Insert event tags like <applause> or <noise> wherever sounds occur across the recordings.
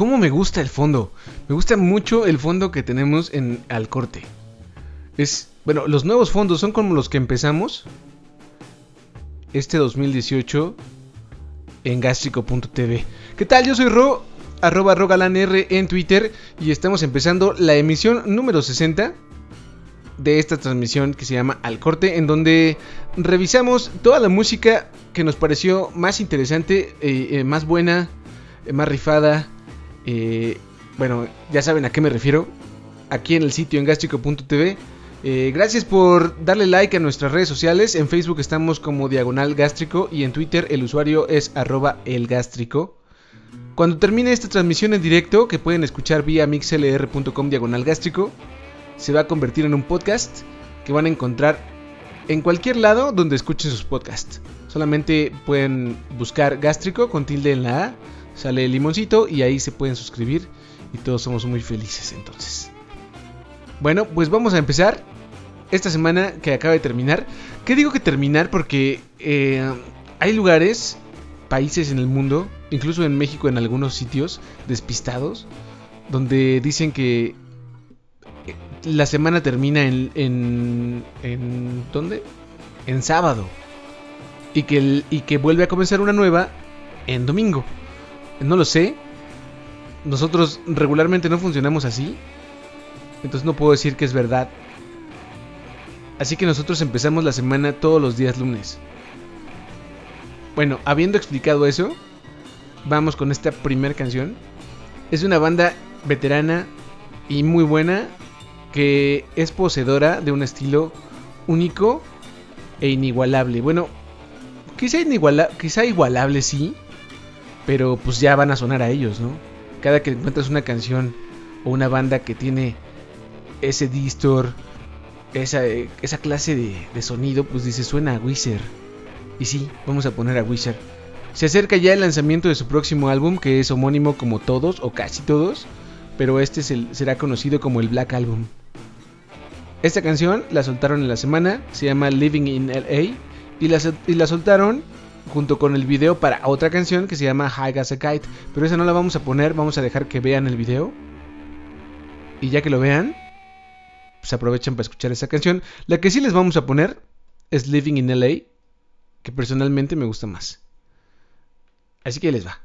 ¿Cómo me gusta el fondo? Me gusta mucho el fondo que tenemos en Al Corte. Es, bueno, los nuevos fondos son como los que empezamos este 2018 en gastrico.tv. ¿Qué tal? Yo soy Ro, arroba rogalanr en Twitter y estamos empezando la emisión número 60 de esta transmisión que se llama Al Corte, en donde revisamos toda la música que nos pareció más interesante, eh, eh, más buena, eh, más rifada. Bueno, ya saben a qué me refiero. Aquí en el sitio en gastrico.tv. gracias por darle like a nuestras redes sociales. En Facebook estamos como Diagonal Gástrico y en Twitter el usuario es arroba elgástrico. Cuando termine esta transmisión en directo, que pueden escuchar vía mixlr.com diagonal se va a convertir en un podcast que van a encontrar en cualquier lado donde escuchen sus podcasts. Solamente pueden buscar gástrico con tilde en la A, sale el limoncito y ahí se pueden suscribir y todos somos muy felices entonces. Bueno, pues vamos a empezar esta semana que acaba de terminar. ¿Qué digo que terminar? Porque eh, hay lugares, países en el mundo, incluso en México en algunos sitios despistados, donde dicen que la semana termina en, en, en ¿dónde? En sábado. Y que, y que vuelve a comenzar una nueva en domingo. No lo sé. Nosotros regularmente no funcionamos así. Entonces no puedo decir que es verdad. Así que nosotros empezamos la semana todos los días lunes. Bueno, habiendo explicado eso, vamos con esta primera canción. Es una banda veterana y muy buena que es poseedora de un estilo único e inigualable. Bueno, quizá, quizá igualable sí, pero pues ya van a sonar a ellos, ¿no? Cada que encuentras una canción o una banda que tiene ese distor, esa, esa clase de, sonido, pues dice suena a Wizard. Y sí, vamos a poner a Wizard. Se acerca ya el lanzamiento de su próximo álbum, que es homónimo como todos, o casi todos, pero este será conocido como el Black Album. Esta canción la soltaron en la semana, se llama Living in LA y la, y la soltaron junto con el video para otra canción que se llama High as a Kite, pero esa no la vamos a poner, vamos a dejar que vean el video. Y ya que lo vean, pues aprovechan para escuchar esa canción. La que sí les vamos a poner es Living in LA, que personalmente me gusta más. Así que les va.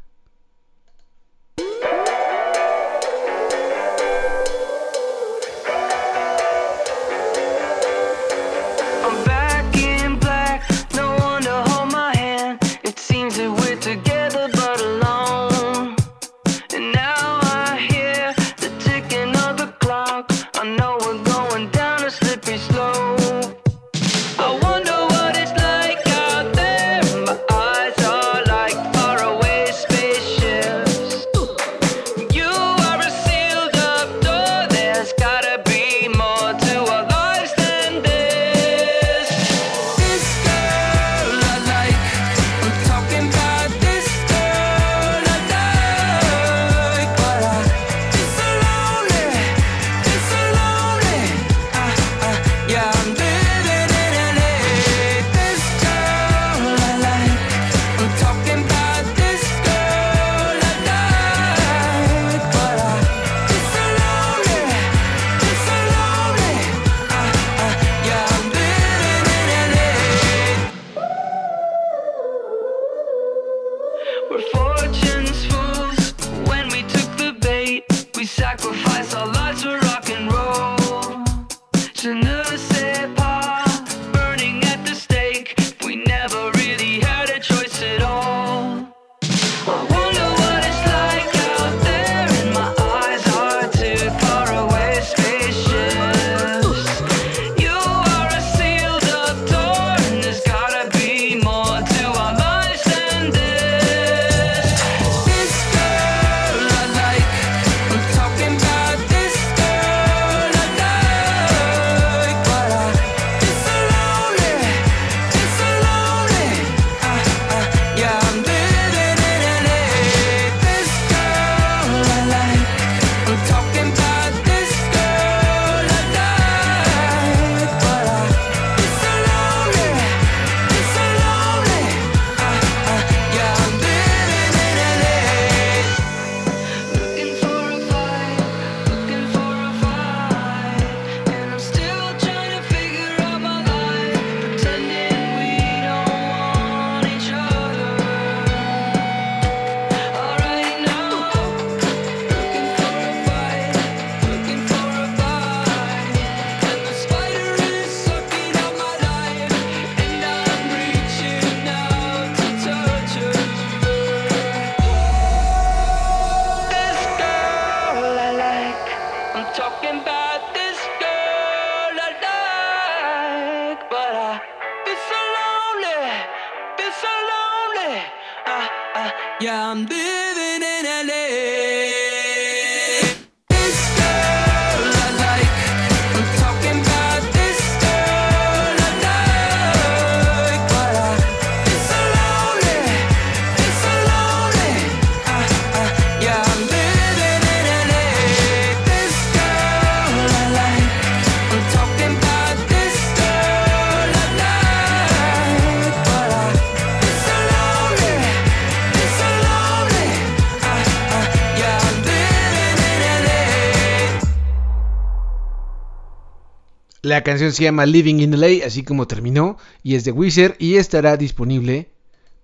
La canción se llama Living in LA, así como terminó, y es de Wizard y estará disponible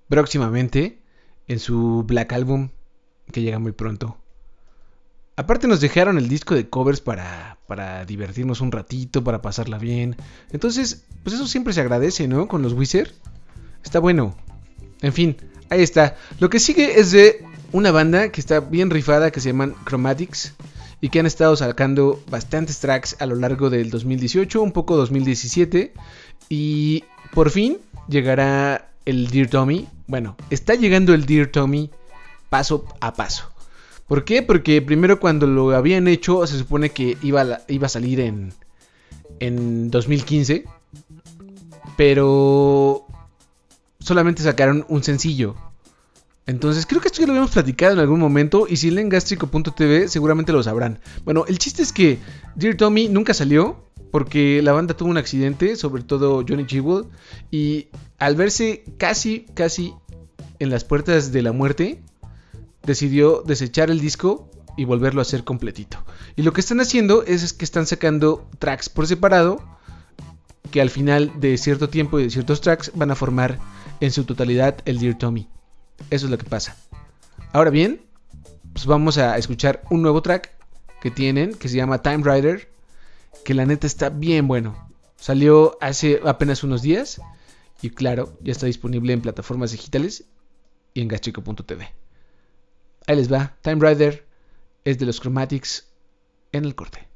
próximamente en su Black Album que llega muy pronto. Aparte nos dejaron el disco de covers para, para divertirnos un ratito, para pasarla bien. Entonces, pues eso siempre se agradece, ¿no? Con los Wizard. Está bueno. En fin, ahí está. Lo que sigue es de una banda que está bien rifada que se llaman Chromatics y que han estado sacando bastantes tracks a lo largo del 2018, un poco 2017 y por fin llegará el Dear Tommy. Bueno, está llegando el Dear Tommy paso a paso. ¿Por qué? Porque primero cuando lo habían hecho se supone que iba a, salir en, en 2015. Pero solamente sacaron un sencillo. Entonces, creo que esto ya lo habíamos platicado en algún momento. Y si leen gastrico.tv, seguramente lo sabrán. Bueno, el chiste es que Dear Tommy nunca salió. Porque la banda tuvo un accidente, sobre todo Johnny Jewel. Y al verse casi, casi en las puertas de la muerte, decidió desechar el disco y volverlo a hacer completito. Y lo que están haciendo es, que están sacando tracks por separado. Que al final de cierto tiempo y de ciertos tracks van a formar en su totalidad el Dear Tommy. Eso es lo que pasa. Ahora bien, pues vamos a escuchar un nuevo track que tienen, que se llama Time Rider, que la neta está bien bueno. Salió hace apenas unos días y claro, ya está disponible en plataformas digitales y en gastrico.tv. Ahí les va, Time Rider es de los Chromatics en el corte.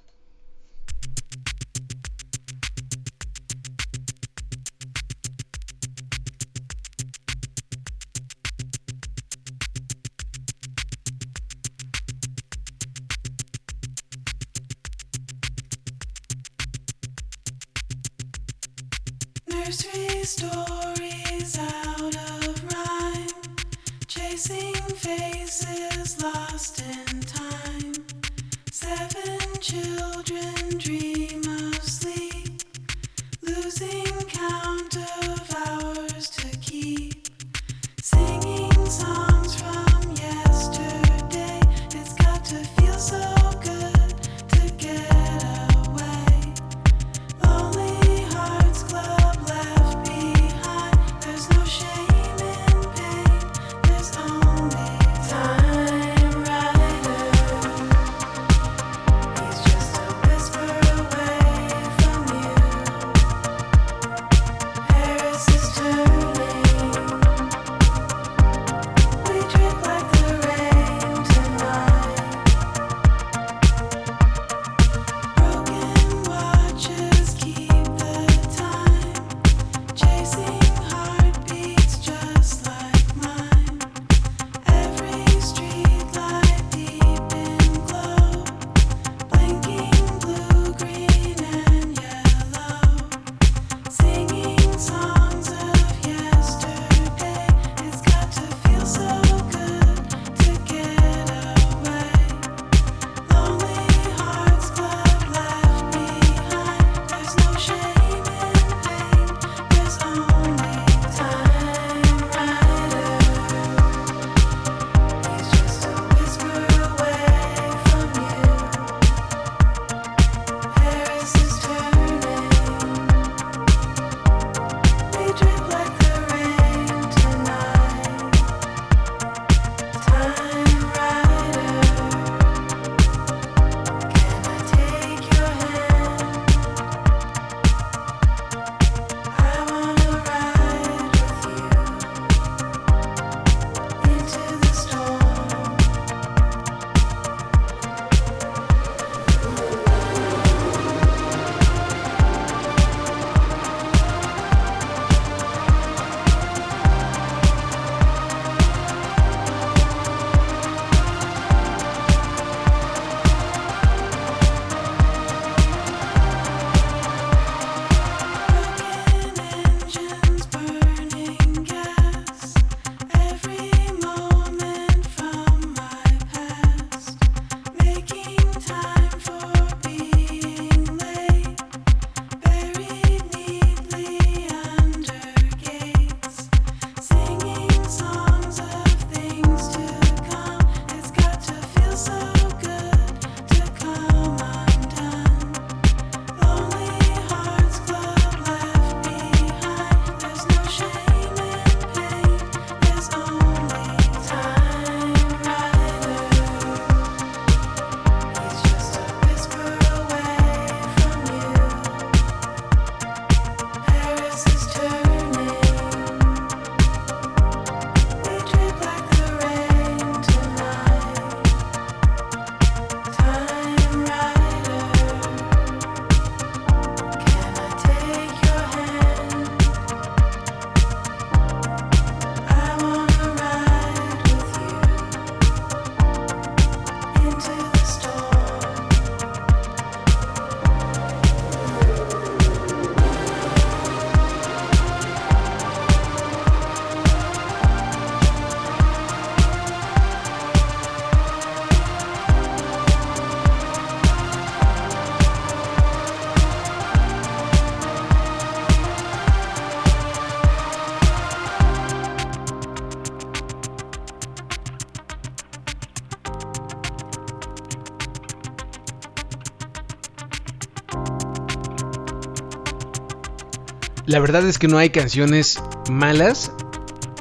La verdad es que no hay canciones malas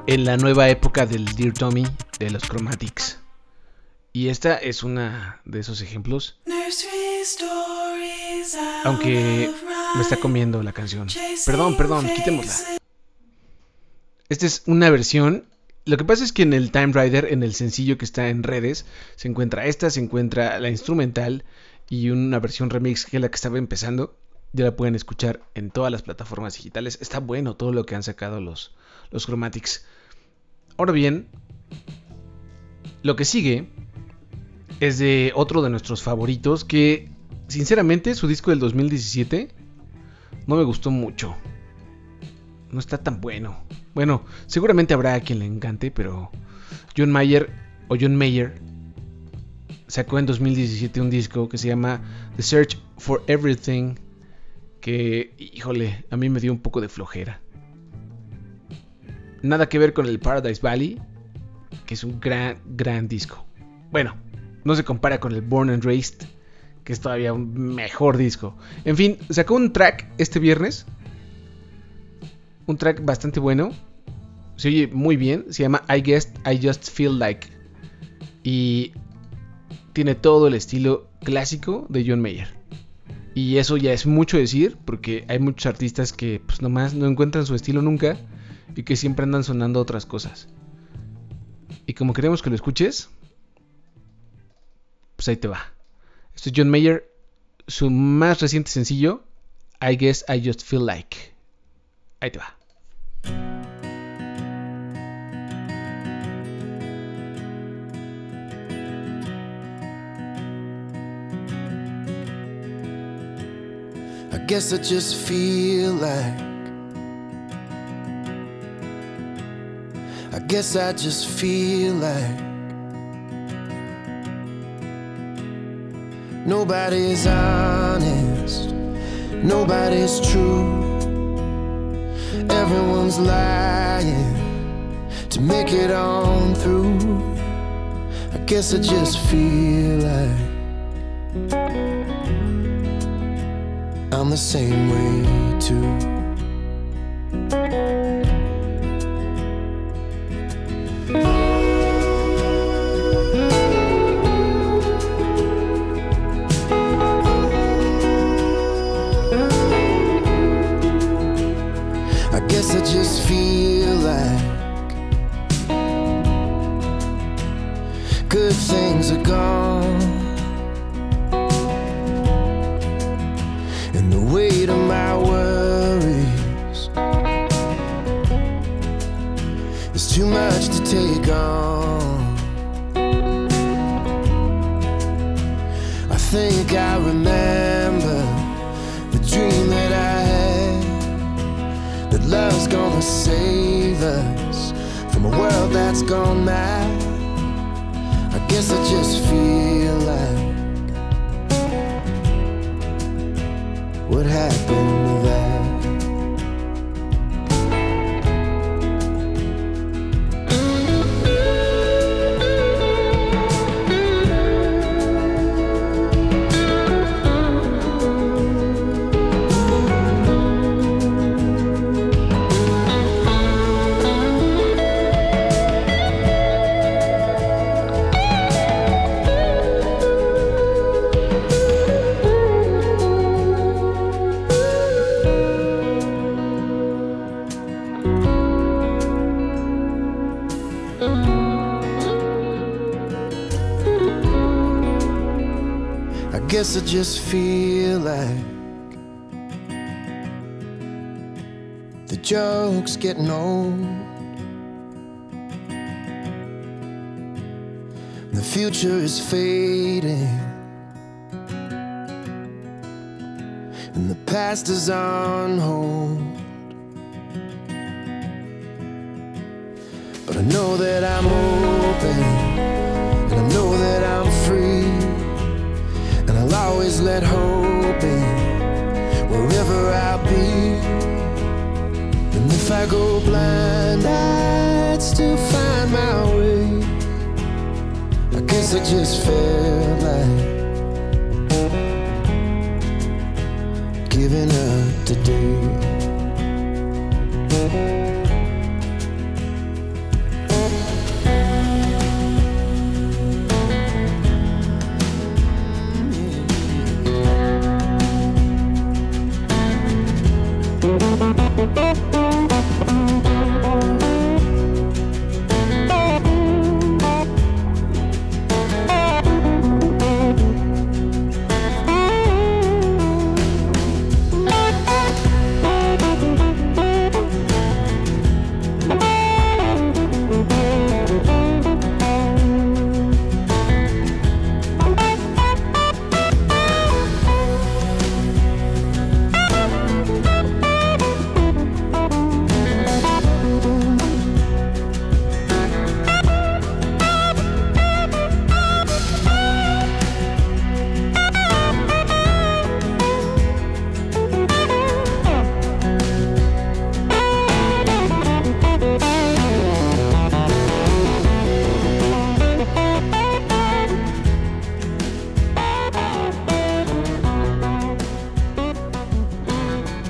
en la nueva época del Dear Tommy de los Chromatics. Y esta es una de esos ejemplos. Aunque me está comiendo la canción. Perdón, perdón, quitémosla. Esta es una versión. Lo que pasa es que en el Time Rider, en el sencillo que está en redes, se encuentra esta, se encuentra la instrumental y una versión remix que es la que estaba empezando. Ya la pueden escuchar en todas las plataformas digitales. Está bueno todo lo que han sacado los, los Chromatics. Ahora bien, lo que sigue es de otro de nuestros favoritos que, sinceramente, su disco del 2017 no me gustó mucho. No está tan bueno. Bueno, seguramente habrá a quien le encante, pero John Mayer o John Mayer sacó en 2017 un disco que se llama The Search for Everything, que, híjole, a mí me dio un poco de flojera. Nada que ver con el Paradise Valley, que es un gran, gran disco. Bueno, no se compara con el Born and Raised, que es todavía un mejor disco. En fin, sacó un track este viernes. Un track bastante bueno. Se oye muy bien. Se llama I Guess I Just Feel Like. Y tiene todo el estilo clásico de John Mayer. Y eso ya es mucho decir, porque hay muchos artistas que pues nomás no encuentran su estilo nunca y que siempre andan sonando otras cosas. Y como queremos que lo escuches, pues ahí te va. Esto es John Mayer, su más reciente sencillo, I Guess I Just Feel Like. Ahí te va. Guess I just feel like. I guess I just feel like. Nobody's honest, nobody's true. Everyone's lying to make it on through. I guess I just feel like. I'm the same way too. Just feel like the joke's getting old. The future is fading, and the past is on hold. I go blind, I'd still find my way. I guess I just felt like giving up today.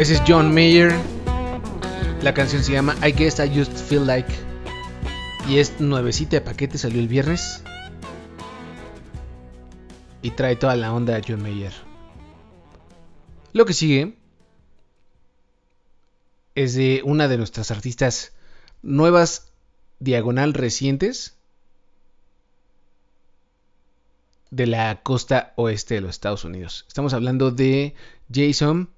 Ese es John Mayer. La canción se llama I Guess I Just Feel Like. Y es nuevecita de paquete, salió el viernes. Y trae toda la onda de John Mayer. Lo que sigue es de una de nuestras artistas nuevas diagonal recientes de la costa oeste de los Estados Unidos. Estamos hablando de Jason,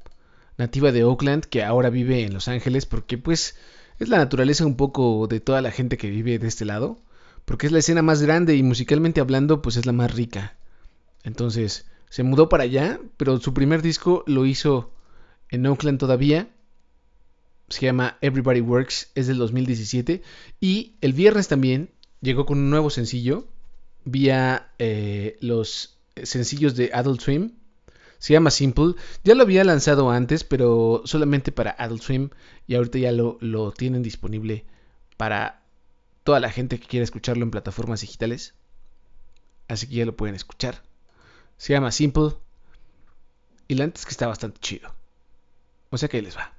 nativa de Oakland, que ahora vive en Los Ángeles porque pues es la naturaleza un poco de toda la gente que vive de este lado, porque es la escena más grande y musicalmente hablando pues es la más rica. Entonces se mudó para allá, pero su primer disco lo hizo en Oakland todavía. Se llama Everybody Works, es del 2017 y el viernes también llegó con un nuevo sencillo vía eh, los sencillos de Adult Swim. Se llama Simple. Ya lo había lanzado antes, pero solamente para Adult Swim. Y ahorita ya lo, lo tienen disponible para toda la gente que quiera escucharlo en plataformas digitales. Así que ya lo pueden escuchar. Se llama Simple. Y la antes que está bastante chido. O sea que ahí les va.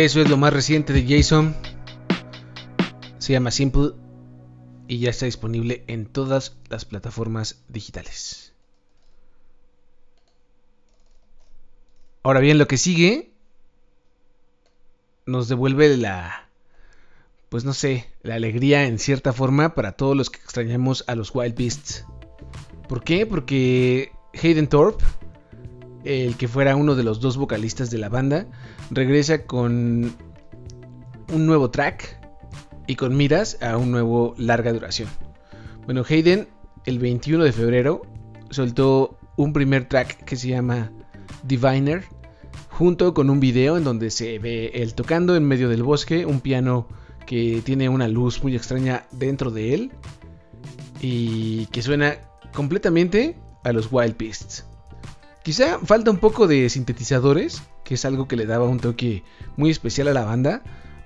Eso es lo más reciente de Jason. Se llama Simple y ya está disponible en todas las plataformas digitales. Ahora bien, lo que sigue nos devuelve la, pues no sé, la alegría en cierta forma para todos los que extrañamos a los Wild Beasts. ¿Por qué? Porque Hayden Thorpe el que fuera uno de los dos vocalistas de la banda, regresa con un nuevo track y con miras a un nuevo larga duración. Bueno, Hayden el 21 de febrero soltó un primer track que se llama Diviner, junto con un video en donde se ve él tocando en medio del bosque, un piano que tiene una luz muy extraña dentro de él y que suena completamente a los Wild Beasts. Quizá falta un poco de sintetizadores, que es algo que le daba un toque muy especial a la banda,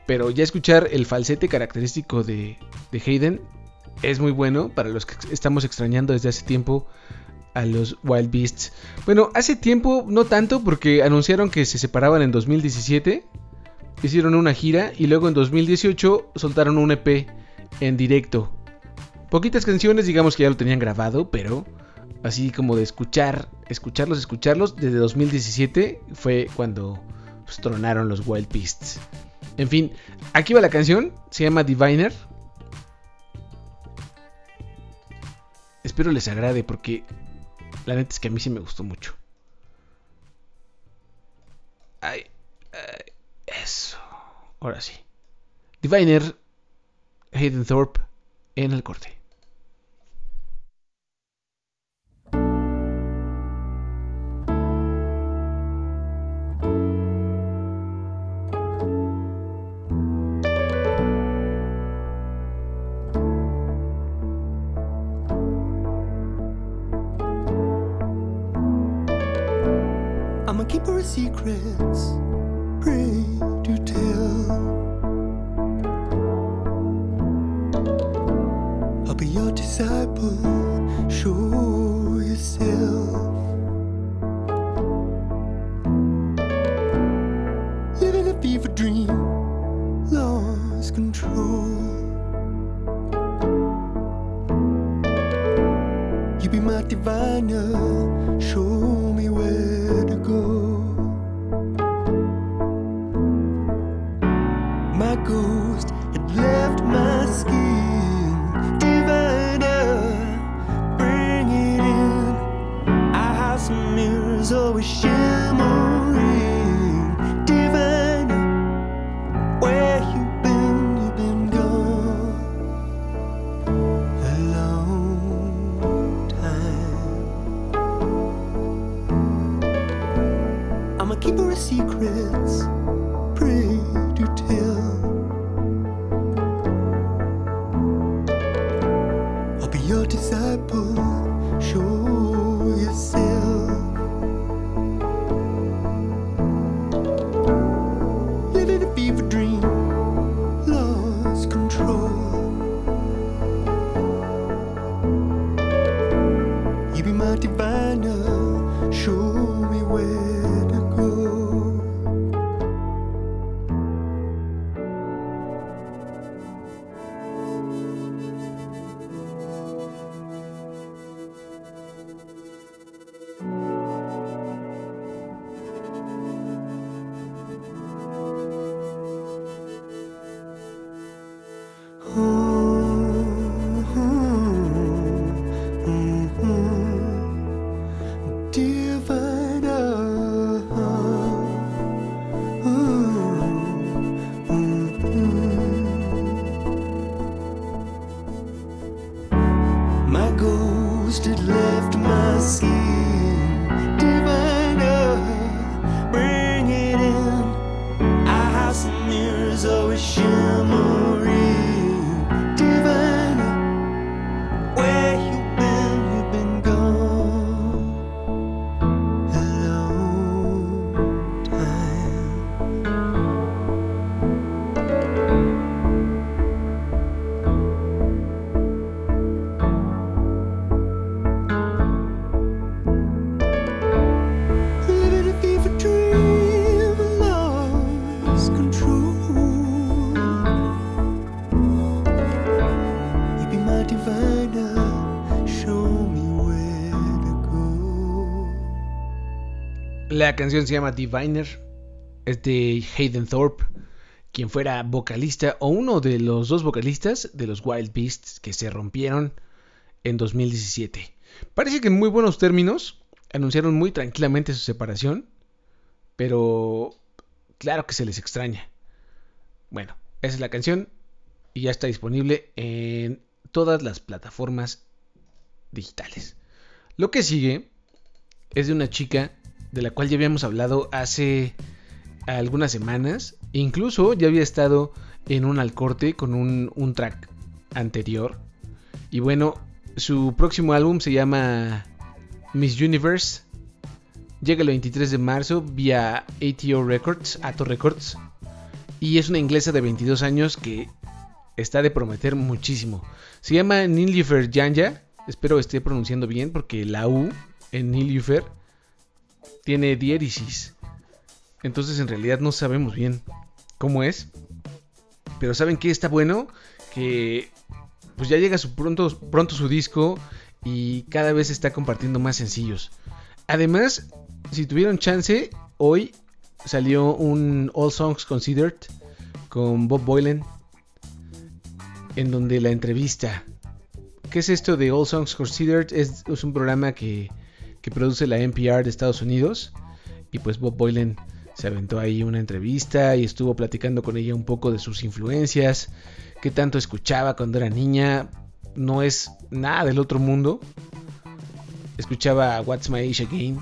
pero ya escuchar el falsete característico de, de Hayden es muy bueno para los que estamos extrañando desde hace tiempo a los Wild Beasts. Bueno, hace tiempo no tanto porque anunciaron que se separaban en 2017, hicieron una gira y luego en 2018 soltaron un EP en directo. Poquitas canciones, digamos que ya lo tenían grabado, pero así como de escuchar, escucharlos, escucharlos, desde 2017 fue cuando pues, tronaron los Wild Beasts. En fin, aquí va la canción, se llama Diviner. Espero les agrade porque la neta es que a mí sí me gustó mucho. Ay, ay, eso. Ahora sí. Diviner, Hayden Thorpe en el corte. Secrets, pray to tell. I'll be your disciple, show yourself. Living a fever dream, lost control. You be my diviner, La canción se llama Diviner. Es de Hayden Thorpe, quien fuera vocalista o uno de los dos vocalistas de los Wild Beasts que se rompieron en 2017. Parece que en muy buenos términos anunciaron muy tranquilamente su separación, pero claro que se les extraña. Bueno, esa es la canción y ya está disponible en todas las plataformas digitales. Lo que sigue es de una chica de la cual ya habíamos hablado hace algunas semanas. Incluso ya había estado en un alcorte con un, un track anterior. Y bueno, su próximo álbum se llama Miss Universe. Llega el 23 de marzo vía ATO Records, Ato Records. Y es una inglesa de 22 años que está de prometer muchísimo. Se llama Nilüfer Janja. Espero esté pronunciando bien porque la U en Nilüfer tiene diéresis. Entonces en realidad no sabemos bien cómo es. Pero saben que está bueno que pues ya llega su pronto, pronto su disco y cada vez está compartiendo más sencillos. Además, si tuvieron chance, hoy salió un All Songs Considered con Bob Boylan en donde la entrevista. ¿Qué es esto de All Songs Considered? Es un programa que, que produce la NPR de Estados Unidos y pues Bob Boylan se aventó ahí una entrevista y estuvo platicando con ella un poco de sus influencias, qué tanto escuchaba cuando era niña, no es nada del otro mundo. Escuchaba What's My Age Again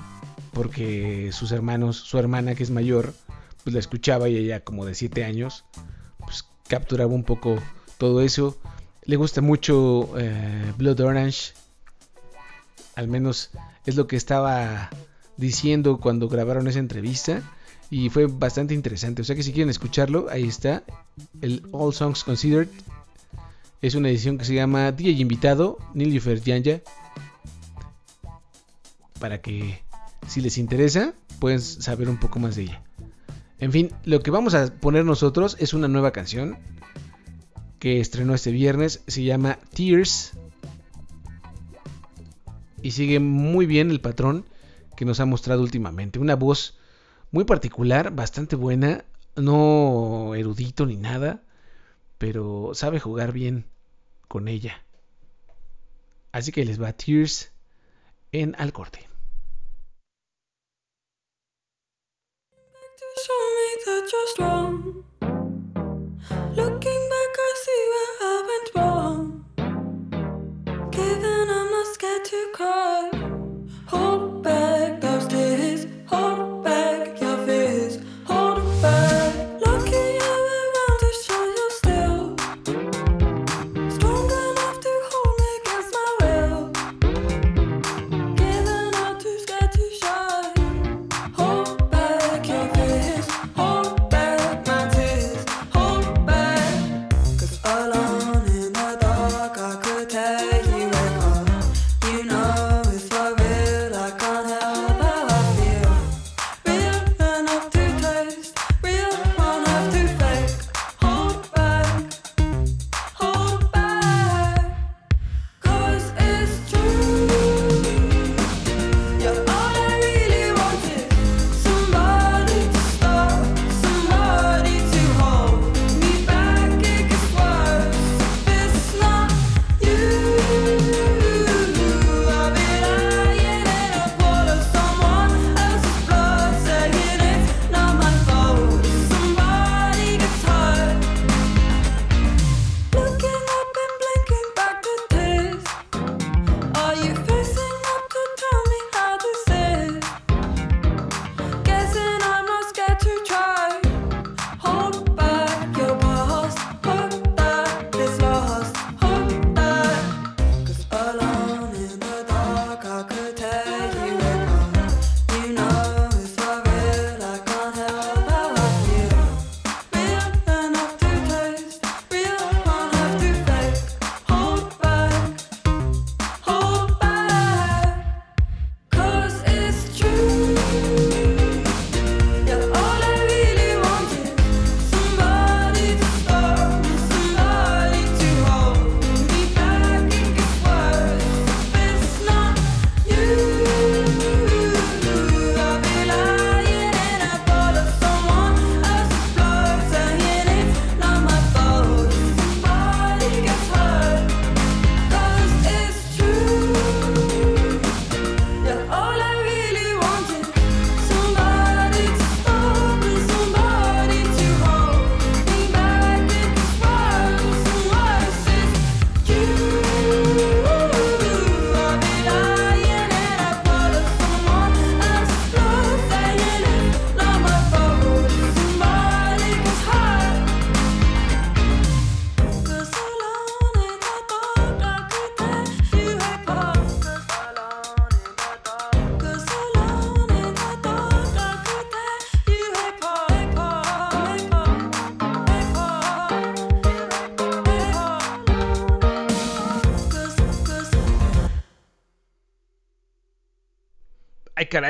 porque sus hermanos, su hermana que es mayor, pues la escuchaba y ella como de 7 años, pues capturaba un poco todo eso. Le gusta mucho eh, Blood Orange, al menos es lo que estaba diciendo cuando grabaron esa entrevista y fue bastante interesante. O sea que si quieren escucharlo, ahí está. El All Songs Considered. Es una edición que se llama DJ Invitado, Nilüfer Janja. Para que si les interesa, pueden saber un poco más de ella. En fin, lo que vamos a poner nosotros es una nueva canción que estrenó este viernes. Se llama Tears. Y sigue muy bien el patrón que nos ha mostrado últimamente. Una voz muy particular, bastante buena, no erudito ni nada, pero sabe jugar bien con ella. Así que les va Tears en al corte.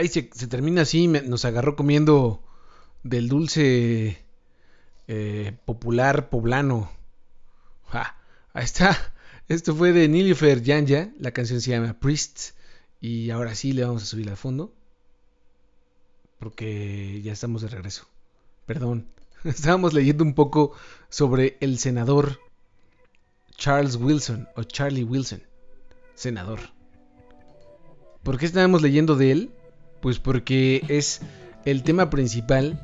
Ay, se, se termina así. nos agarró comiendo del dulce eh, popular poblano. Ja, ahí está. Esto fue de Nilüfer Yanya. La canción se llama Priest. Y ahora sí le vamos a subir al fondo. Porque ya estamos de regreso. Perdón. <laughs> Estábamos leyendo un poco sobre el senador Charles Wilson o Charlie Wilson. Senador. ¿Por qué estábamos leyendo de él? Pues porque es el tema principal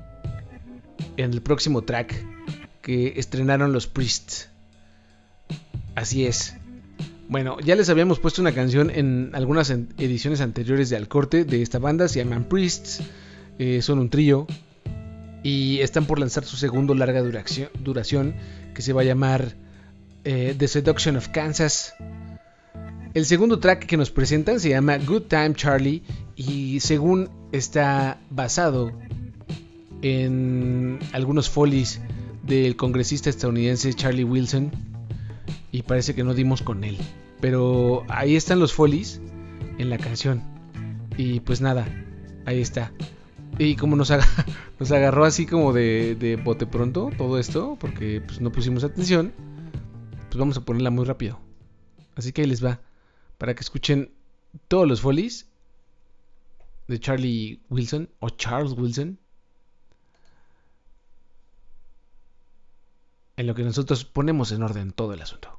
en el próximo track que estrenaron los Priests. Así es. Bueno, ya les habíamos puesto una canción en algunas ediciones anteriores de Al Corte de esta banda, se llaman Priests, eh, son un trío y están por lanzar su segundo larga duración, duración que se va a llamar eh, The Seduction of Kansas. El segundo track que nos presentan se llama Good Time Charlie y según está basado en algunos folies del congresista estadounidense Charlie Wilson y parece que no dimos con él. Pero ahí están los folies en la canción. Y pues nada, ahí está. Y como nos, <laughs> nos agarró así como de, de bote pronto todo esto, porque pues no pusimos atención, pues vamos a ponerla muy rápido. Así que ahí les va, para que escuchen todos los folies de Charlie Wilson o Charles Wilson. En lo que nosotros ponemos en orden todo el asunto.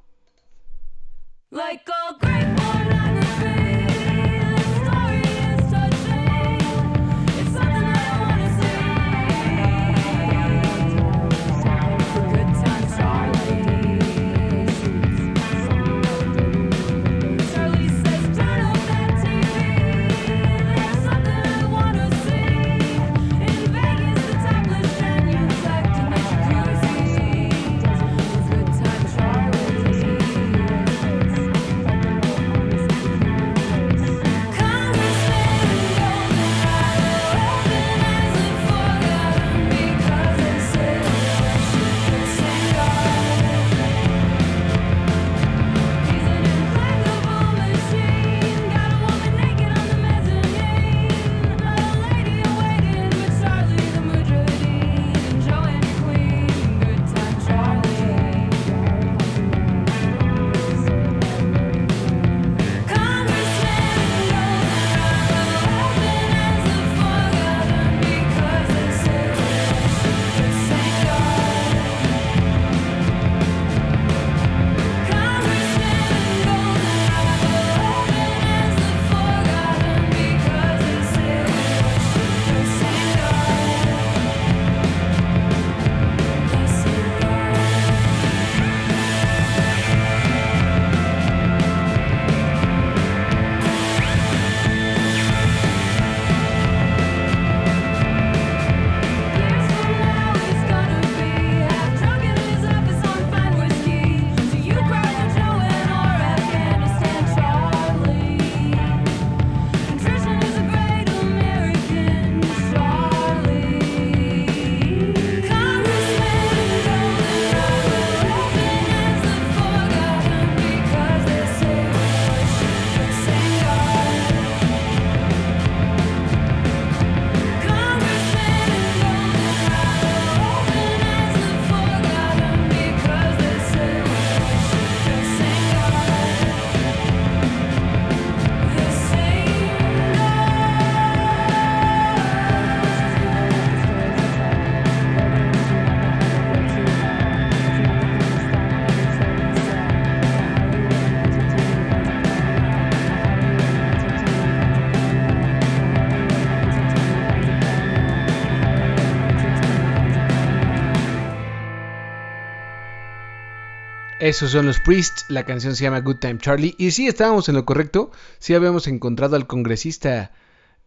Esos son los Priests, la canción se llama Good Time Charlie. Y sí, estábamos en lo correcto, sí habíamos encontrado al congresista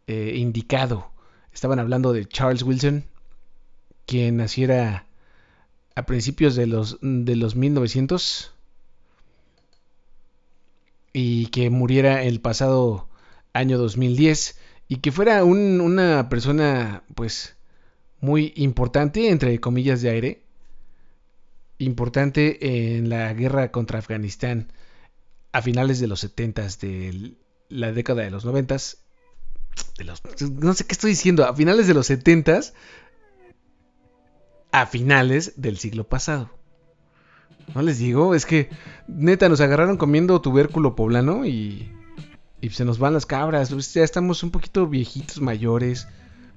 eh, indicado. Estaban hablando de Charles Wilson, quien naciera a principios de los, de los 1900 y que muriera el pasado año 2010 y que fuera un- una persona pues muy importante entre comillas de aire importante en la guerra contra Afganistán a finales de los 70 de la década de los 90 de los no sé qué estoy diciendo, a finales de los 70s a finales del siglo pasado. No les digo, es que neta nos agarraron comiendo tubérculo poblano y y se nos van las cabras, pues, ya estamos un poquito viejitos, mayores.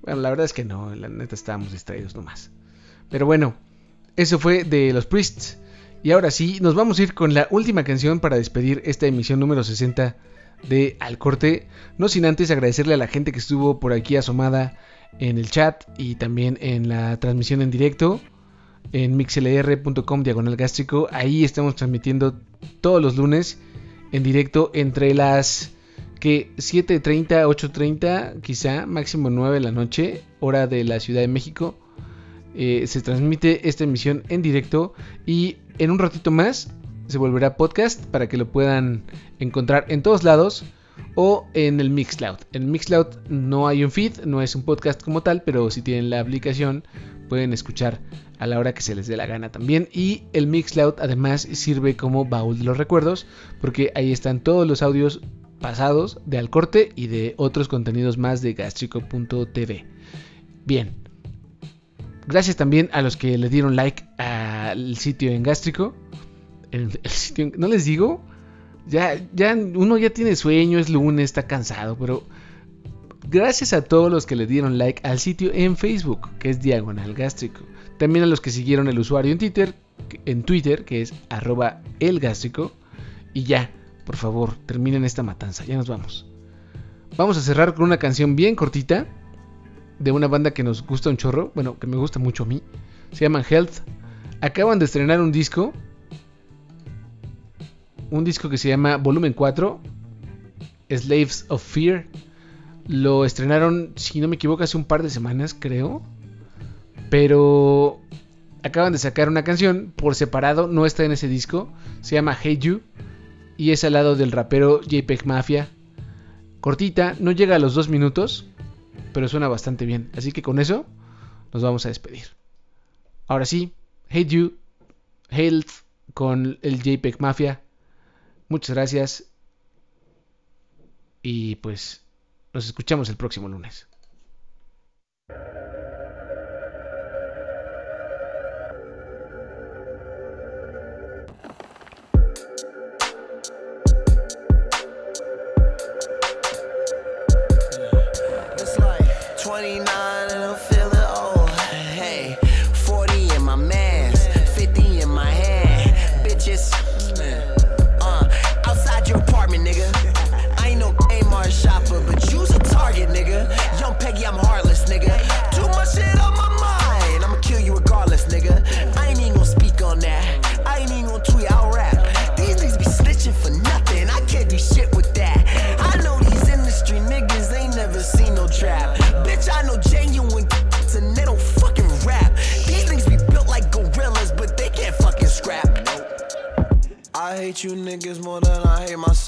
Bueno, la verdad es que no, la neta estábamos distraídos nomás. Pero bueno, eso fue de los Priests. Y ahora sí, nos vamos a ir con la última canción para despedir esta emisión número 60 de Al Corte. No sin antes agradecerle a la gente que estuvo por aquí asomada en el chat y también en la transmisión en directo en mixlr.com diagonal gástrico. Ahí estamos transmitiendo todos los lunes en directo entre las que 7.30, 8.30, quizá máximo 9 de la noche, hora de la Ciudad de México. Eh, se transmite esta emisión en directo y en un ratito más se volverá podcast para que lo puedan encontrar en todos lados o en el Mixcloud. En Mixcloud no hay un feed, no es un podcast como tal, pero si tienen la aplicación pueden escuchar a la hora que se les dé la gana también. Y el Mixcloud además sirve como baúl de los recuerdos porque ahí están todos los audios pasados de Al Corte y de otros contenidos más de gastrico.tv. Bien. Gracias también a los que le dieron like al sitio en Gástrico. El, sitio, no les digo, ya, ya uno ya tiene sueño, es lunes, está cansado, pero gracias a todos los que le dieron like al sitio en Facebook, que es Diagonal Gástrico. También a los que siguieron el usuario en Twitter, en Twitter, que es arroba elgástrico. Y ya, por favor, terminen esta matanza, ya nos vamos. Vamos a cerrar con una canción bien cortita de una banda que nos gusta un chorro, bueno, que me gusta mucho a mí. Se llaman Health. Acaban de estrenar un disco. Un disco que se llama Volumen 4, Slaves of Fear. Lo estrenaron, si no me equivoco, hace un par de semanas, creo. Pero acaban de sacar una canción por separado, no está en ese disco. Se llama Hey You y es al lado del rapero JPEG Mafia. Cortita, no llega a los dos minutos, pero suena bastante bien. Así que con eso nos vamos a despedir. Ahora sí, Hate You, Health con el JPEG Mafia. Muchas gracias. Y pues nos escuchamos el próximo lunes.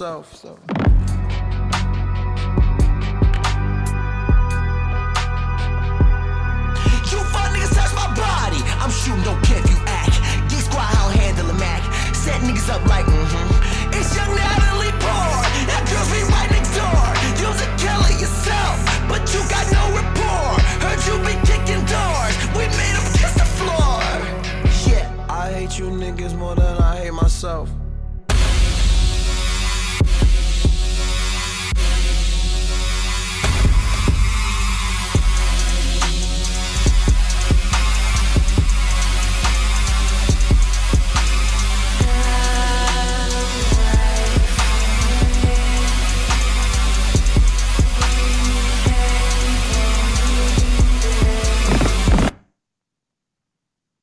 Myself. So.